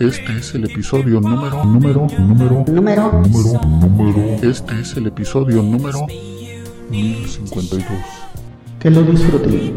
Este es el episodio número, número, número, Número número, número. Este es el episodio número 1052. que lo disfruten.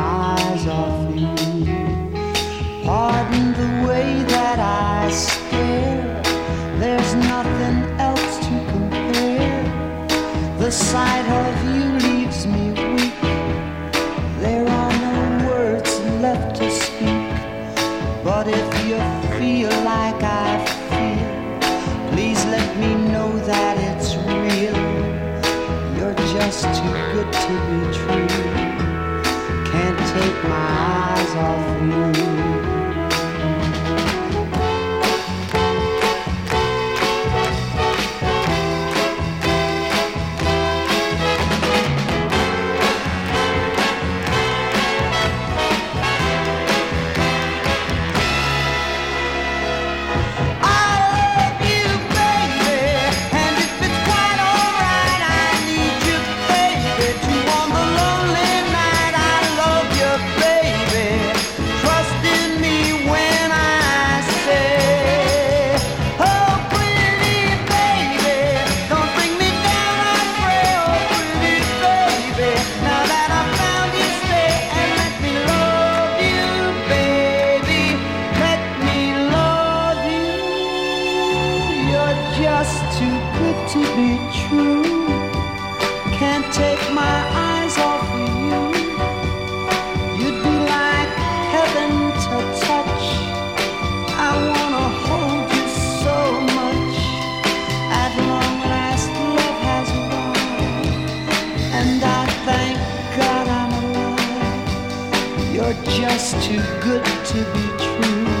you feel like I feel, please let me know that it's real. You're just too good to be true. Can't take my eyes off you. just too good to be true.